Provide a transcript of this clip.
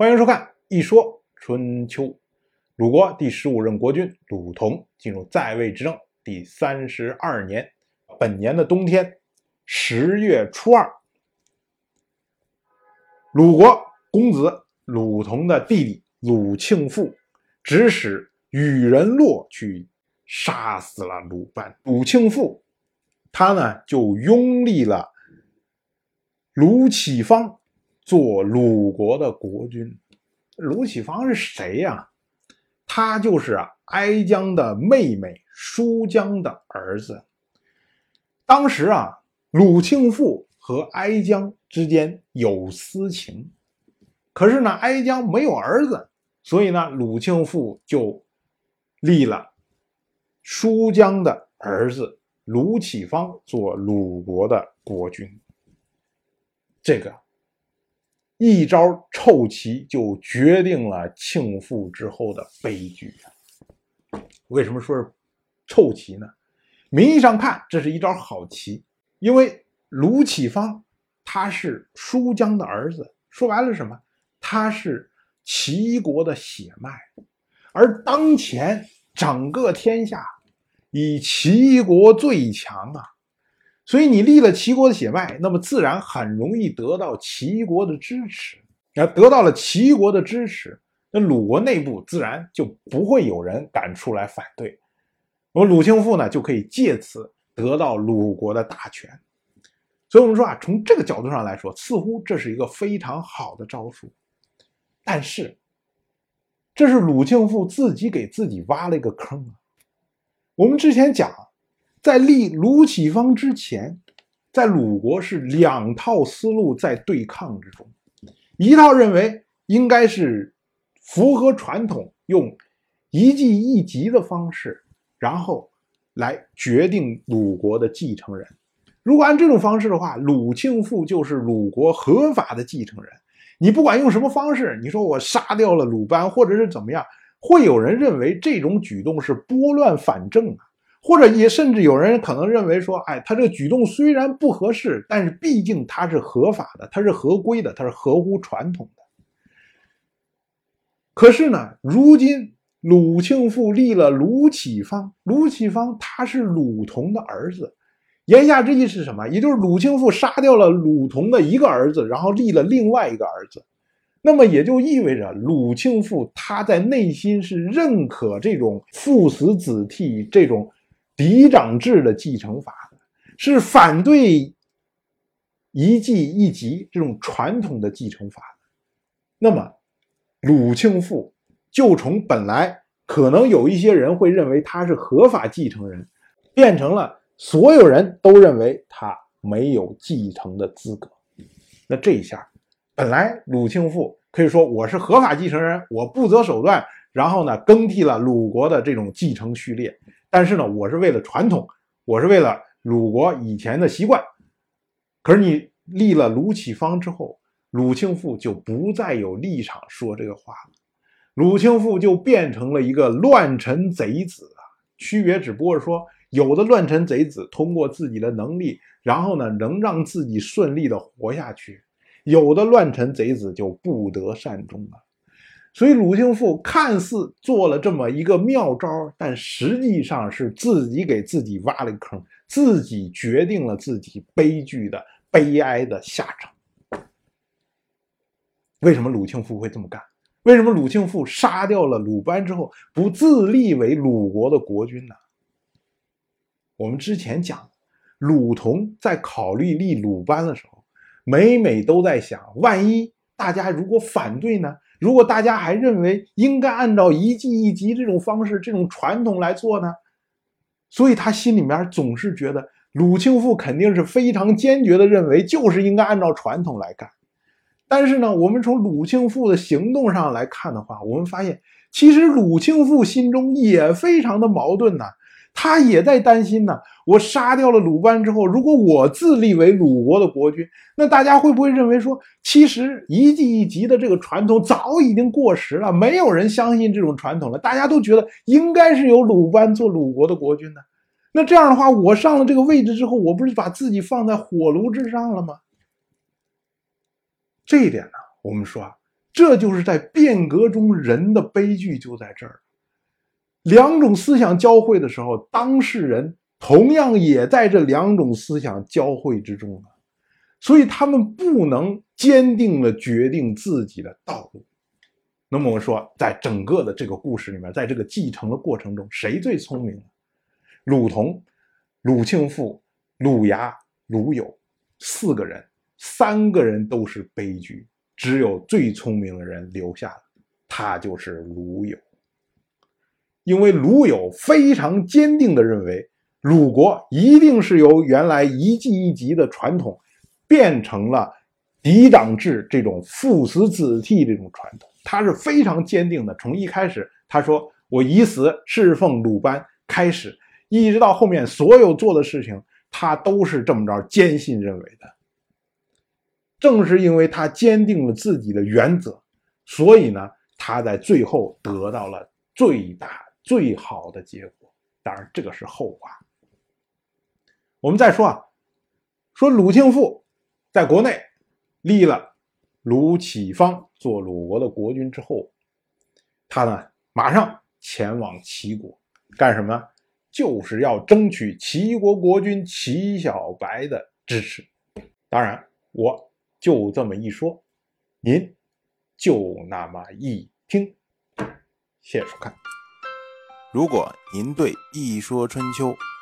欢迎收看《一说春秋》。鲁国第十五任国君鲁同进入在位执政第三十二年，本年的冬天，十月初二，鲁国公子鲁同的弟弟鲁庆父指使羽人洛去杀死了鲁班。鲁庆父他呢就拥立了鲁启方。做鲁国的国君，鲁启方是谁呀？他就是啊哀姜的妹妹舒姜的儿子。当时啊，鲁庆父和哀姜之间有私情，可是呢，哀姜没有儿子，所以呢，鲁庆父就立了舒姜的儿子鲁启方做鲁国的国君。这个。一招臭棋就决定了庆父之后的悲剧。为什么说是臭棋呢？名义上看，这是一招好棋，因为卢启方他是舒姜的儿子，说白了什么？他是齐国的血脉，而当前整个天下以齐国最强啊。所以你立了齐国的血脉，那么自然很容易得到齐国的支持。而得到了齐国的支持，那鲁国内部自然就不会有人敢出来反对。那么鲁庆父呢，就可以借此得到鲁国的大权。所以我们说啊，从这个角度上来说，似乎这是一个非常好的招数。但是，这是鲁庆父自己给自己挖了一个坑啊。我们之前讲。在立鲁启方之前，在鲁国是两套思路在对抗之中，一套认为应该是符合传统，用一季一级的方式，然后来决定鲁国的继承人。如果按这种方式的话，鲁庆父就是鲁国合法的继承人。你不管用什么方式，你说我杀掉了鲁班，或者是怎么样，会有人认为这种举动是拨乱反正啊。或者也甚至有人可能认为说，哎，他这个举动虽然不合适，但是毕竟他是合法的，他是合规的，他是合乎传统的。可是呢，如今鲁庆父立了鲁启方，鲁启方他是鲁同的儿子，言下之意是什么？也就是鲁庆父杀掉了鲁同的一个儿子，然后立了另外一个儿子，那么也就意味着鲁庆父他在内心是认可这种父死子替这种。嫡长制的继承法是反对一继一级这种传统的继承法那么，鲁庆父就从本来可能有一些人会认为他是合法继承人，变成了所有人都认为他没有继承的资格。那这一下，本来鲁庆父可以说我是合法继承人，我不择手段，然后呢更替了鲁国的这种继承序列。但是呢，我是为了传统，我是为了鲁国以前的习惯。可是你立了鲁启方之后，鲁庆父就不再有立场说这个话了，鲁庆父就变成了一个乱臣贼子啊。区别只不过是说，有的乱臣贼子通过自己的能力，然后呢能让自己顺利的活下去；有的乱臣贼子就不得善终了。所以鲁庆父看似做了这么一个妙招，但实际上是自己给自己挖了个坑，自己决定了自己悲剧的悲哀的下场。为什么鲁庆父会这么干？为什么鲁庆父杀掉了鲁班之后不自立为鲁国的国君呢？我们之前讲，鲁同在考虑立鲁班的时候，每每都在想，万一大家如果反对呢？如果大家还认为应该按照一季一级这种方式、这种传统来做呢？所以他心里面总是觉得鲁庆富肯定是非常坚决的认为就是应该按照传统来干。但是呢，我们从鲁庆富的行动上来看的话，我们发现其实鲁庆富心中也非常的矛盾呐。他也在担心呢。我杀掉了鲁班之后，如果我自立为鲁国的国君，那大家会不会认为说，其实一季一级的这个传统早已经过时了，没有人相信这种传统了？大家都觉得应该是由鲁班做鲁国的国君呢？那这样的话，我上了这个位置之后，我不是把自己放在火炉之上了吗？这一点呢，我们说啊，这就是在变革中人的悲剧就在这儿。两种思想交汇的时候，当事人同样也在这两种思想交汇之中啊，所以他们不能坚定的决定自己的道路。那么我们说，在整个的这个故事里面，在这个继承的过程中，谁最聪明？鲁同、鲁庆父、鲁牙、鲁友四个人，三个人都是悲剧，只有最聪明的人留下了，他就是鲁友。因为鲁友非常坚定地认为，鲁国一定是由原来一季一级的传统，变成了嫡长制这种父死子继这种传统。他是非常坚定的，从一开始他说我以死侍奉鲁班开始，一直到后面所有做的事情，他都是这么着坚信认为的。正是因为他坚定了自己的原则，所以呢，他在最后得到了最大。最好的结果，当然这个是后话。我们再说啊，说鲁庆父在国内立了鲁启方做鲁国的国君之后，他呢马上前往齐国干什么？就是要争取齐国国君齐小白的支持。当然，我就这么一说，您就那么一听。谢谢收看。如果您对《一说春秋》